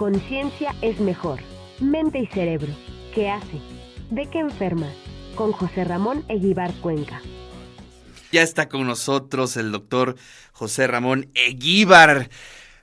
conciencia es mejor. Mente y cerebro. ¿Qué hace? ¿De qué enferma? Con José Ramón Eguibar Cuenca. Ya está con nosotros el doctor José Ramón Eguíbar.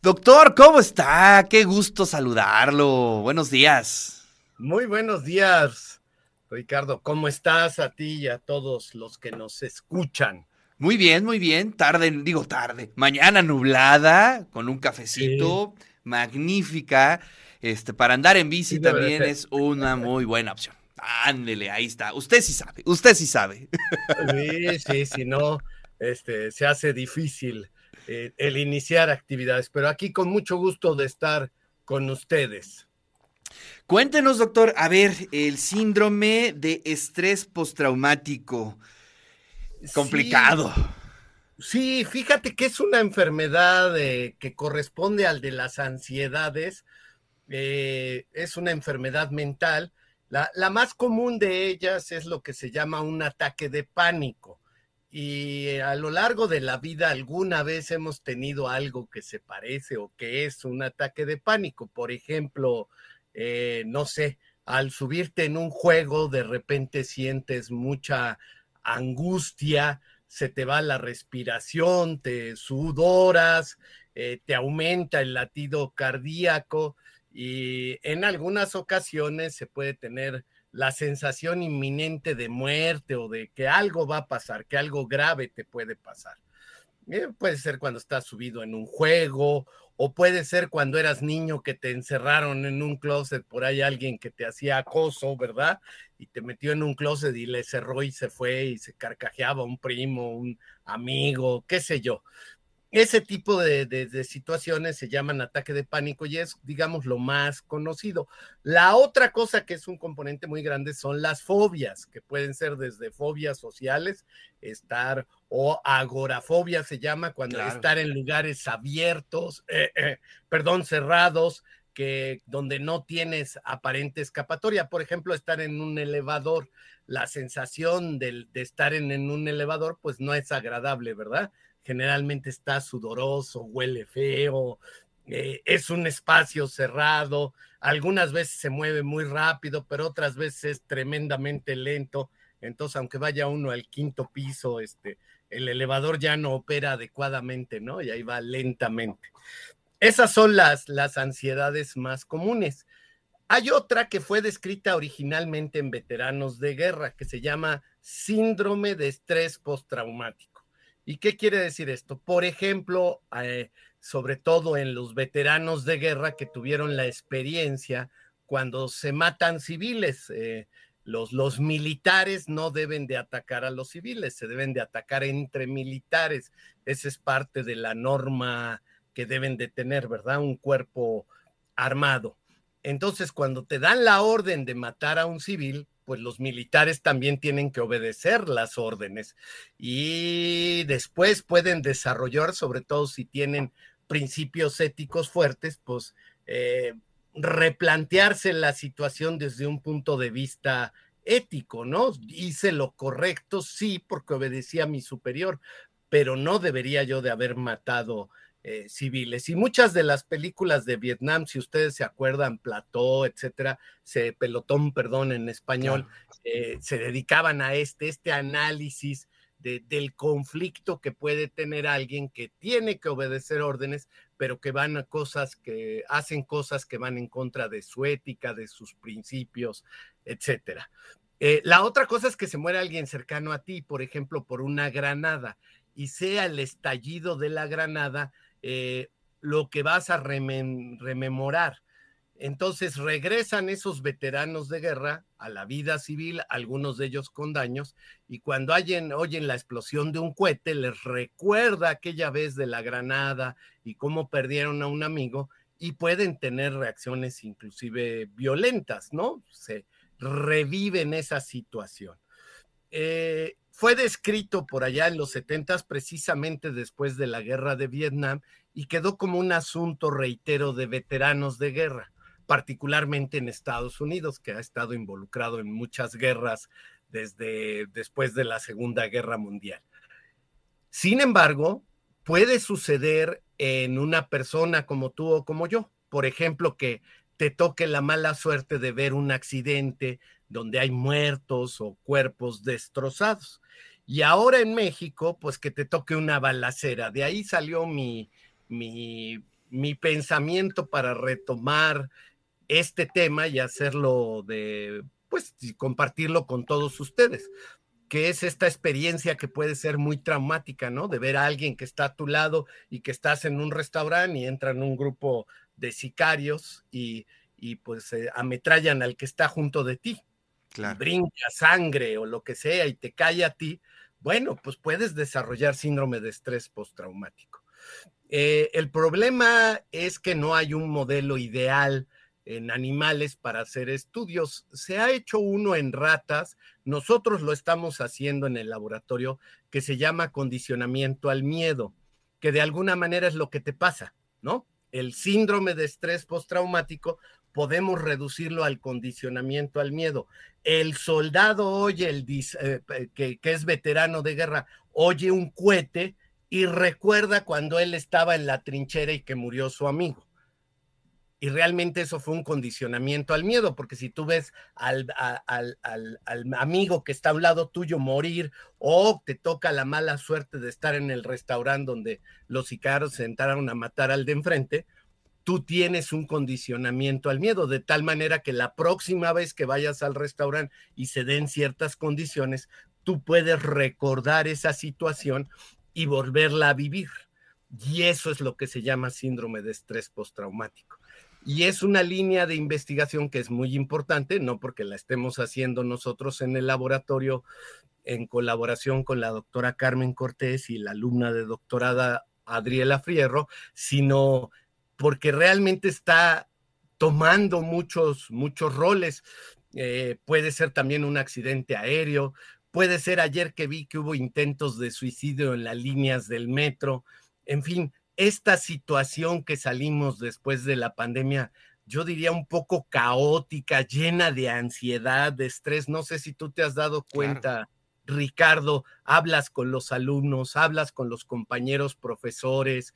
Doctor, ¿cómo está? Qué gusto saludarlo. Buenos días. Muy buenos días, Ricardo. ¿Cómo estás a ti y a todos los que nos escuchan? Muy bien, muy bien. Tarde, digo tarde. Mañana nublada, con un cafecito, magnífica. Este, para andar en bici también es una muy buena opción. Ándele, ahí está. Usted sí sabe, usted sí sabe. Sí, sí, si no, este, se hace difícil eh, el iniciar actividades, pero aquí con mucho gusto de estar con ustedes. Cuéntenos, doctor, a ver, el síndrome de estrés postraumático. Complicado. Sí, fíjate que es una enfermedad eh, que corresponde al de las ansiedades. Eh, es una enfermedad mental. La, la, más común de ellas es lo que se llama un ataque de pánico. Y a lo largo de la vida alguna vez hemos tenido algo que se parece o que es un ataque de pánico. Por ejemplo, eh, no sé, al subirte en un juego de repente sientes mucha angustia, se te va la respiración, te sudoras, eh, te aumenta el latido cardíaco y en algunas ocasiones se puede tener la sensación inminente de muerte o de que algo va a pasar, que algo grave te puede pasar. Eh, puede ser cuando estás subido en un juego o puede ser cuando eras niño que te encerraron en un closet, por ahí alguien que te hacía acoso, ¿verdad? Y te metió en un closet y le cerró y se fue y se carcajeaba un primo, un amigo, qué sé yo. Ese tipo de, de, situaciones se llaman ataque de pánico y es, digamos, lo más conocido. La otra cosa que es un componente muy grande son las fobias, que pueden ser desde fobias sociales, estar, o agorafobia se llama, cuando claro. estar en lugares abiertos, eh, eh, perdón, cerrados, que donde no tienes aparente escapatoria. Por ejemplo, estar en un elevador, la sensación de, estar en, en un elevador, pues no es agradable, ¿verdad? generalmente está sudoroso, huele feo, eh, es un espacio cerrado, algunas veces se mueve muy rápido, pero otras veces es tremendamente lento. Entonces, aunque vaya uno al quinto piso, este, el elevador ya no opera adecuadamente, ¿no? Y ahí va lentamente. Esas son las, las ansiedades más comunes. Hay otra que fue descrita originalmente en veteranos de guerra, que se llama síndrome de estrés postraumático. ¿Y qué quiere decir esto? Por ejemplo, eh, sobre todo en los veteranos de guerra que tuvieron la experiencia cuando se matan civiles. Eh, los, los, militares no deben de atacar a los civiles, se deben de atacar entre militares. Esa es parte de la norma que deben de tener, ¿verdad? Un cuerpo armado. Entonces, cuando te dan la orden de matar a un civil, pues los militares también tienen que obedecer las órdenes y después pueden desarrollar, sobre todo si tienen principios éticos fuertes, pues eh, replantearse la situación desde un punto de vista ético, ¿no? Hice lo correcto, sí, porque obedecía a mi superior, pero no debería yo de haber matado eh, civiles. Y muchas de las películas de Vietnam, si ustedes se acuerdan, Plató, etcétera, se, Pelotón, perdón, en español, eh, se dedicaban a este, este análisis de, del conflicto que puede tener alguien que tiene que obedecer órdenes, pero que van a cosas que hacen cosas que van en contra de su ética, de sus principios, etcétera. Eh, la otra cosa es que se muere alguien cercano a ti, por ejemplo, por una granada, y sea el estallido de la granada eh, lo que vas a remem rememorar. Entonces regresan esos veteranos de guerra a la vida civil, algunos de ellos con daños, y cuando oyen, oyen la explosión de un cohete, les recuerda aquella vez de la granada y cómo perdieron a un amigo, y pueden tener reacciones inclusive violentas, ¿no? Se reviven esa situación. Eh, fue descrito por allá en los 70 precisamente después de la guerra de Vietnam y quedó como un asunto, reitero, de veteranos de guerra, particularmente en Estados Unidos, que ha estado involucrado en muchas guerras desde después de la Segunda Guerra Mundial. Sin embargo, puede suceder en una persona como tú o como yo. por ejemplo, que te toque la mala suerte de ver un accidente donde hay muertos o cuerpos destrozados. Y ahora en México, pues que te toque una balacera. De ahí salió mi, mi, mi pensamiento para retomar este tema y hacerlo de, pues, compartirlo con todos ustedes, que es esta experiencia que puede ser muy traumática, ¿no? De ver a alguien que está a tu lado y que estás en un restaurante y entran un grupo de sicarios y, y pues eh, ametrallan al que está junto de ti. Claro. brinca sangre o lo que sea y te cae a ti, bueno, pues puedes desarrollar síndrome de estrés postraumático. Eh, el problema es que no hay un modelo ideal en animales para hacer estudios. Se ha hecho uno en ratas, nosotros lo estamos haciendo en el laboratorio, que se llama condicionamiento al miedo, que de alguna manera es lo que te pasa, ¿no? El síndrome de estrés postraumático podemos reducirlo al condicionamiento al miedo. El soldado oye, el, eh, que, que es veterano de guerra, oye un cohete y recuerda cuando él estaba en la trinchera y que murió su amigo. Y realmente eso fue un condicionamiento al miedo, porque si tú ves al, amigo que está a un lado tuyo morir o te toca la mala suerte de estar en el restaurante donde los sicarios se entraron a matar al de enfrente, tú tienes un condicionamiento al miedo, de tal manera que la próxima vez que vayas al restaurante y se den ciertas condiciones, tú puedes recordar esa situación y volverla a vivir. Y eso es lo que se llama síndrome de estrés postraumático. Y es una línea de investigación que es muy importante, no porque la estemos haciendo nosotros en el laboratorio en colaboración con la doctora Carmen Cortés y la alumna de doctorada Adriela Frierro, sino porque realmente está tomando muchos, muchos roles. Eh, puede ser también un accidente aéreo, puede ser ayer que vi que hubo intentos de suicidio en las líneas del metro. En fin, esta situación que salimos después de la pandemia, yo diría un poco caótica, llena de ansiedad, de estrés. No sé si tú te has dado cuenta. Ricardo, hablas con los alumnos, hablas con los compañeros profesores,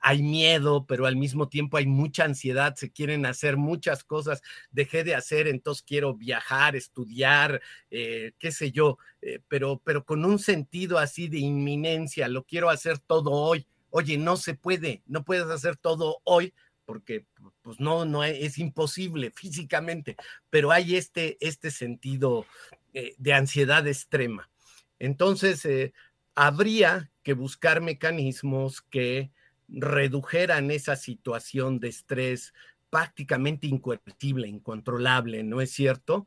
hay miedo, pero al mismo tiempo hay mucha ansiedad, se quieren hacer muchas cosas, dejé de hacer, entonces quiero viajar, estudiar, eh, qué sé yo, eh, pero, pero con un sentido así de inminencia, lo quiero hacer todo hoy. Oye, no se puede, no puedes hacer todo hoy porque pues no, no es imposible físicamente, pero hay este, este sentido eh, de ansiedad extrema. Entonces, habría que buscar mecanismos que redujeran esa situación de estrés prácticamente incoercible, incontrolable, ¿no es cierto?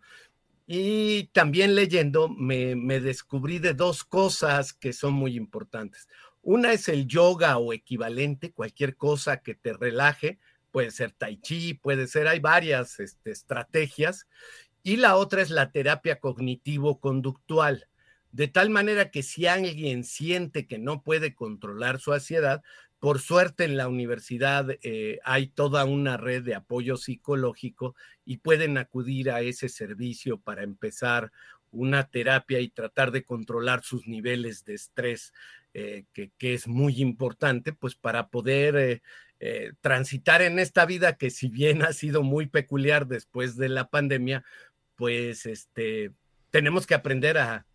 Y también leyendo me, descubrí de dos cosas que son muy importantes. Una es el yoga o equivalente, cualquier cosa que te relaje, puede ser tai chi, puede ser, hay varias este, estrategias. Y la otra es la terapia cognitivo-conductual, de tal manera que si alguien siente que no puede controlar su ansiedad, por suerte en la universidad eh, hay toda una red de apoyo psicológico y pueden acudir a ese servicio para empezar una terapia y tratar de controlar sus niveles de estrés, eh, que, es muy importante, pues para poder eh, transitar en esta vida que si bien ha sido muy peculiar después de la pandemia, pues este, tenemos que aprender a,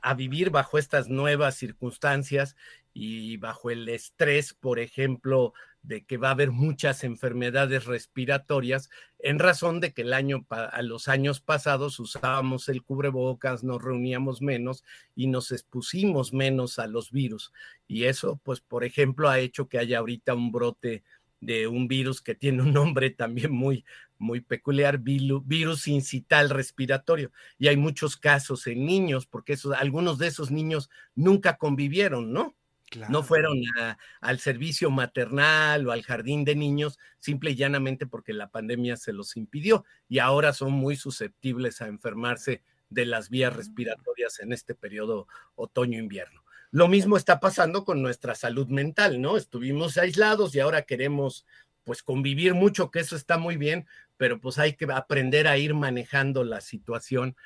a, vivir bajo estas nuevas circunstancias y bajo el estrés, por ejemplo, de que va a haber muchas enfermedades respiratorias, en razón de que el año, a los años pasados usábamos el cubrebocas, nos reuníamos menos y nos expusimos menos a los virus. Y eso, pues, por ejemplo, ha hecho que haya ahorita un brote de un virus que tiene un nombre también muy, muy peculiar, virus incital respiratorio. Y hay muchos casos en niños, porque esos, algunos de esos niños nunca convivieron, ¿no? Claro. No fueron a, al servicio maternal o al jardín de niños, simple y llanamente porque la pandemia se los impidió y ahora son muy susceptibles a enfermarse de las vías mm. respiratorias en este periodo otoño-invierno. Lo mismo está pasando con nuestra salud mental, ¿no? Estuvimos aislados y ahora queremos pues convivir mucho, que eso está muy bien, pero pues hay que aprender a ir manejando la situación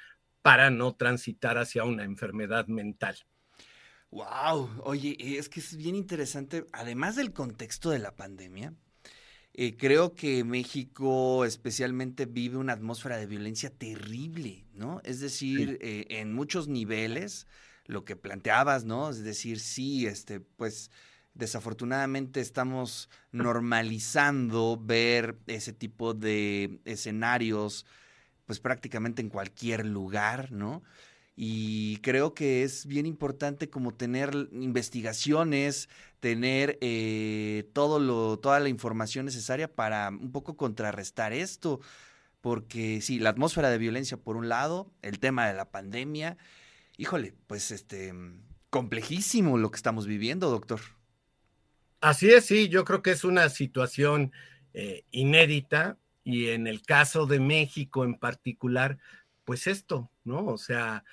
para no transitar hacia una enfermedad mental. Wow, oye, es que es bien interesante, además del contexto de la pandemia, eh, creo que México especialmente vive una atmósfera de violencia terrible, ¿no? Es decir, eh, en muchos niveles, lo que planteabas, ¿no? Es decir, sí, este, pues desafortunadamente estamos normalizando ver ese tipo de escenarios, pues prácticamente en cualquier lugar, ¿no? Y creo que es bien importante como tener investigaciones, tener eh, todo lo, toda la información necesaria para un poco contrarrestar esto. Porque sí, la atmósfera de violencia por un lado, el tema de la pandemia, híjole, pues este, complejísimo lo que estamos viviendo, doctor. Así es, sí, yo creo que es una situación eh, inédita y en el caso de México en particular, pues esto, ¿no? O sea,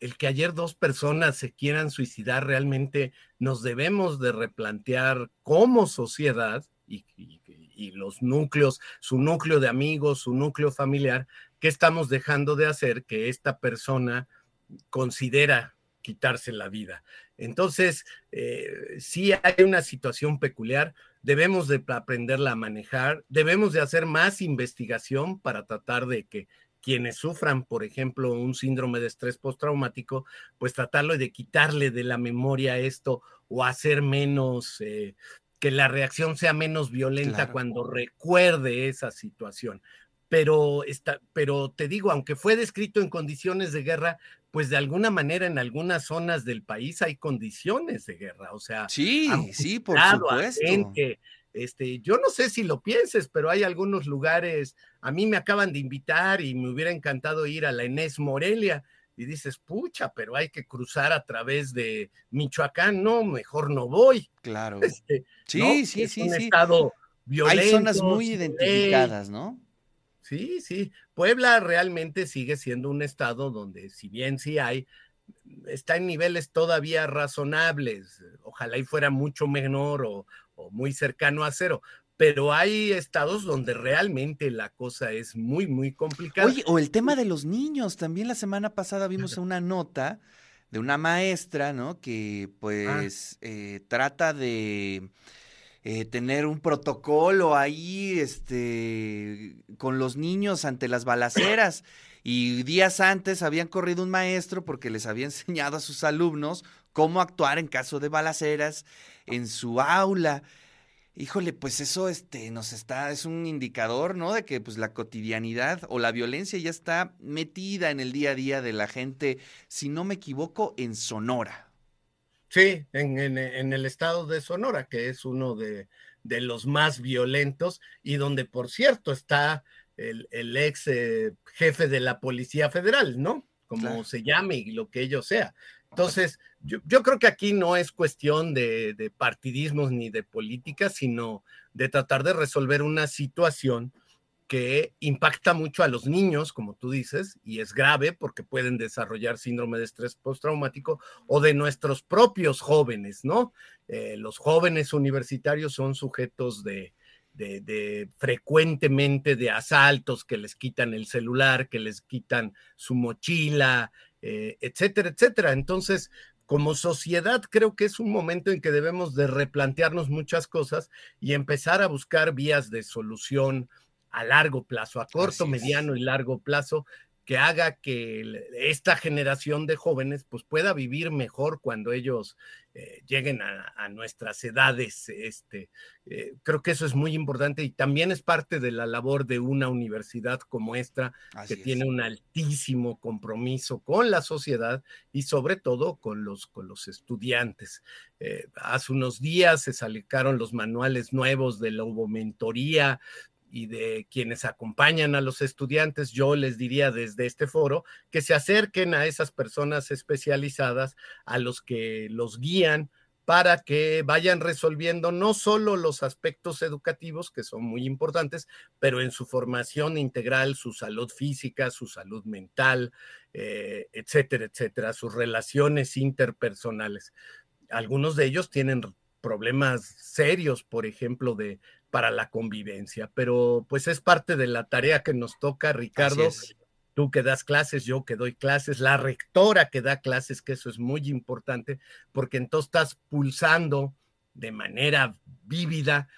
el que ayer dos personas se quieran suicidar, realmente nos debemos de replantear como sociedad y, los núcleos, su núcleo de amigos, su núcleo familiar, qué estamos dejando de hacer que esta persona considera quitarse la vida. Entonces, eh, si hay una situación peculiar, debemos de aprenderla a manejar, debemos de hacer más investigación para tratar de que quienes sufran, por ejemplo, un síndrome de estrés postraumático, pues tratarlo de quitarle de la memoria esto o hacer menos, eh, que la reacción sea menos violenta cuando recuerde esa situación. Pero, está, pero te digo, aunque fue descrito en condiciones de guerra, pues de alguna manera en algunas zonas del país hay condiciones de guerra. O sea, sí, sí, por supuesto. Este, yo no sé si lo pienses, pero hay algunos lugares, a mí me acaban de invitar y me hubiera encantado ir a la Enés Morelia. Y dices, pucha, pero hay que cruzar a través de Michoacán, no, mejor no voy. Claro. Este, sí, sí, sí, un Estado violento. Hay zonas muy identificadas, ¿no? Sí, sí. Puebla realmente sigue siendo un estado donde, si bien sí hay, está en niveles todavía razonables. Ojalá y fuera mucho menor o, o muy cercano a cero. Pero hay estados donde realmente la cosa es muy, muy complicada. Oye, o el tema de los niños. También la semana pasada vimos una nota de una maestra, ¿no? Que ah. pues eh, trata de eh, tener un protocolo ahí, este, con los niños ante las balaceras. Y días antes habían corrido un maestro porque les había enseñado a sus alumnos cómo actuar en caso de balaceras en su aula. Híjole, pues eso este, nos está, es un indicador, ¿no? De que pues la cotidianidad o la violencia ya está metida en el día a día de la gente, si no me equivoco, en Sonora. Sí, en, el estado de Sonora, que es uno de, los más violentos y donde, por cierto, está el, ex eh, jefe de la Policía Federal, ¿no? Como se llame y lo que ello sea. Entonces, yo, creo que aquí no es cuestión de, de, partidismos ni de política, sino de tratar de resolver una situación que impacta mucho a los niños, como tú dices, y es grave porque pueden desarrollar síndrome de estrés postraumático o de nuestros propios jóvenes, ¿no? Eh, los jóvenes universitarios son sujetos de, de, frecuentemente de asaltos que les quitan el celular, que les quitan su mochila, eh, etcétera, etcétera. Entonces, como sociedad creo que es un momento en que debemos de replantearnos muchas cosas y empezar a buscar vías de solución a largo plazo, a corto, mediano y largo plazo, que haga que esta generación de jóvenes pues pueda vivir mejor cuando ellos eh, lleguen a, nuestras edades. Este, eh, creo que eso es muy importante y también es parte de la labor de una universidad como esta, que tiene un altísimo compromiso con la sociedad y sobre todo con los, con los estudiantes. Eh, hace unos días se salicaron los manuales nuevos de la mentoría y de quienes acompañan a los estudiantes, yo les diría desde este foro que se acerquen a esas personas especializadas, a los que los guían para que vayan resolviendo no solo los aspectos educativos, que son muy importantes, pero en su formación integral, su salud física, su salud mental, eh, etcétera, etcétera, sus relaciones interpersonales. Algunos de ellos tienen problemas serios, por ejemplo, de para la convivencia, pero pues es parte de la tarea que nos toca, Ricardo. Tú que das clases, yo que doy clases, la rectora que da clases, que eso es muy importante, porque entonces estás pulsando de manera vívida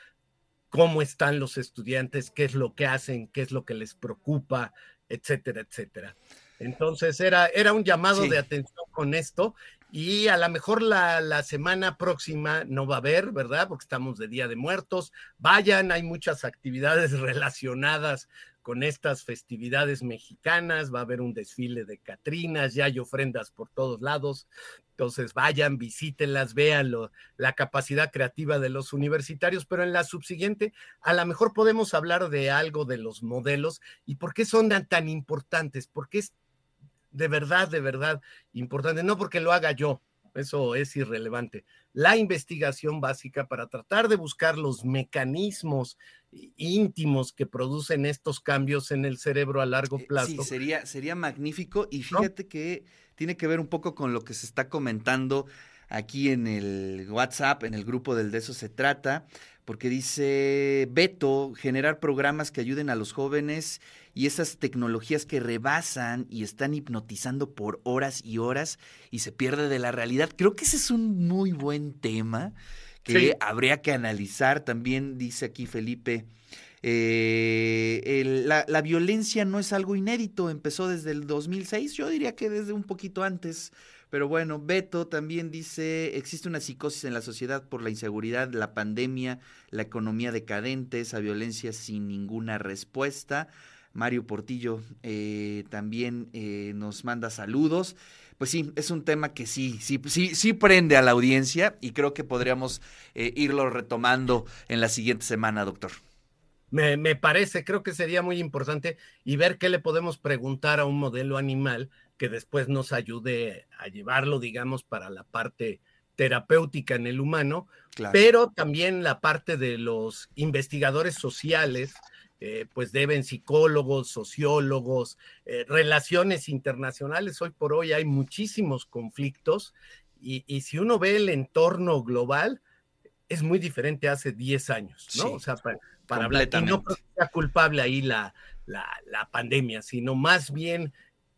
cómo están los estudiantes, qué es lo que hacen, qué es lo que les preocupa, etcétera, etcétera. Entonces era, era un llamado de atención con esto y a lo mejor la, la, semana próxima no va a haber, ¿verdad? Porque estamos de Día de Muertos. Vayan, hay muchas actividades relacionadas con estas festividades mexicanas, va a haber un desfile de Catrinas, ya hay ofrendas por todos lados, entonces vayan, visítenlas, vean la capacidad creativa de los universitarios, pero en la subsiguiente a lo mejor podemos hablar de algo de los modelos y por qué son tan importantes, porque es de verdad, de verdad importante, no porque lo haga yo, eso es irrelevante. La investigación básica para tratar de buscar los mecanismos íntimos que producen estos cambios en el cerebro a largo eh, plazo. Sí, sería, sería magnífico y fíjate que tiene que ver un poco con lo que se está comentando aquí en el WhatsApp, en el grupo del De eso se trata, porque dice Beto, generar programas que ayuden a los jóvenes y esas tecnologías que rebasan y están hipnotizando por horas y horas y se pierde de la realidad. Creo que ese es un muy buen tema que habría que analizar. También dice aquí Felipe, eh, la, la, violencia no es algo inédito, empezó desde el 2006, yo diría que desde un poquito antes. Pero bueno, Beto también dice, existe una psicosis en la sociedad por la inseguridad, la pandemia, la economía decadente, esa violencia sin ninguna respuesta. Mario Portillo eh, también eh, nos manda saludos. Pues sí, es un tema que sí, sí, sí, sí prende a la audiencia y creo que podríamos eh, irlo retomando en la siguiente semana, doctor. Me, me, parece, creo que sería muy importante y ver qué le podemos preguntar a un modelo animal que después nos ayude a llevarlo, digamos, para la parte terapéutica en el humano, pero también la parte de los investigadores sociales, eh, pues deben psicólogos, sociólogos, eh, relaciones internacionales. Hoy por hoy hay muchísimos conflictos y, si uno ve el entorno global, es muy diferente hace 10 años, ¿no? o sea, para, hablar, y no sea culpable ahí la, la, la pandemia, sino más bien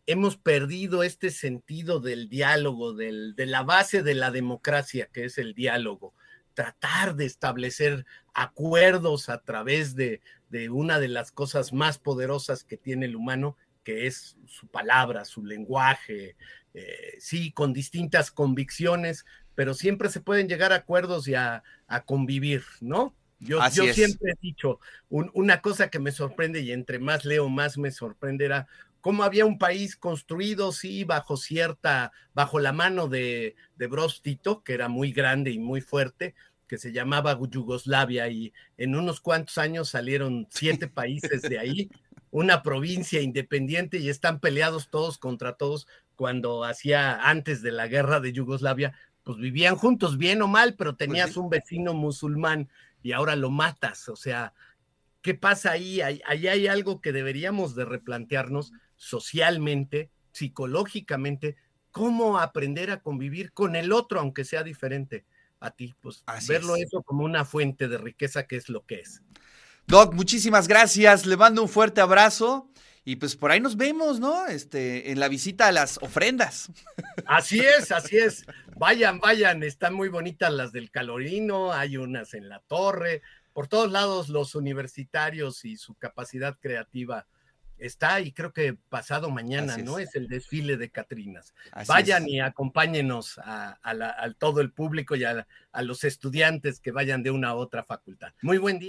hemos perdido este sentido del diálogo, del, de la base de la democracia, que es el diálogo. Tratar de establecer acuerdos a través de, de una de las cosas más poderosas que tiene el humano, que es su palabra, su lenguaje, eh, sí, con distintas convicciones, pero siempre se pueden llegar a acuerdos y a, convivir, ¿no? Yo, yo siempre he dicho, una cosa que me sorprende y entre más leo, más me sorprenderá, cómo había un país construido, sí, bajo cierta, bajo la mano de, de Brostito, que era muy grande y muy fuerte, que se llamaba Yugoslavia, y en unos cuantos años salieron siete países de ahí, una provincia independiente, y están peleados todos contra todos, cuando hacía antes de la guerra de Yugoslavia, pues vivían juntos, bien o mal, pero pues tenías un vecino musulmán y ahora lo matas, o sea, ¿qué pasa ahí? Ahí, ahí hay algo que deberíamos de replantearnos socialmente, psicológicamente, cómo aprender a convivir con el otro, aunque sea diferente a ti. Pues verlo eso como una fuente de riqueza que es lo que es. Doc, muchísimas gracias. Le mando un fuerte abrazo. Y pues por ahí nos vemos, ¿no? Este, en la visita a las ofrendas. Así es, así es. Vayan, vayan, están muy bonitas las del Calorino, hay unas en la torre, por todos lados los universitarios y su capacidad creativa está y creo que pasado mañana, ¿no? Es el desfile de Catrinas. vayan y acompáñenos a, todo el público y a, a los estudiantes que vayan de una a otra facultad. Muy buen día.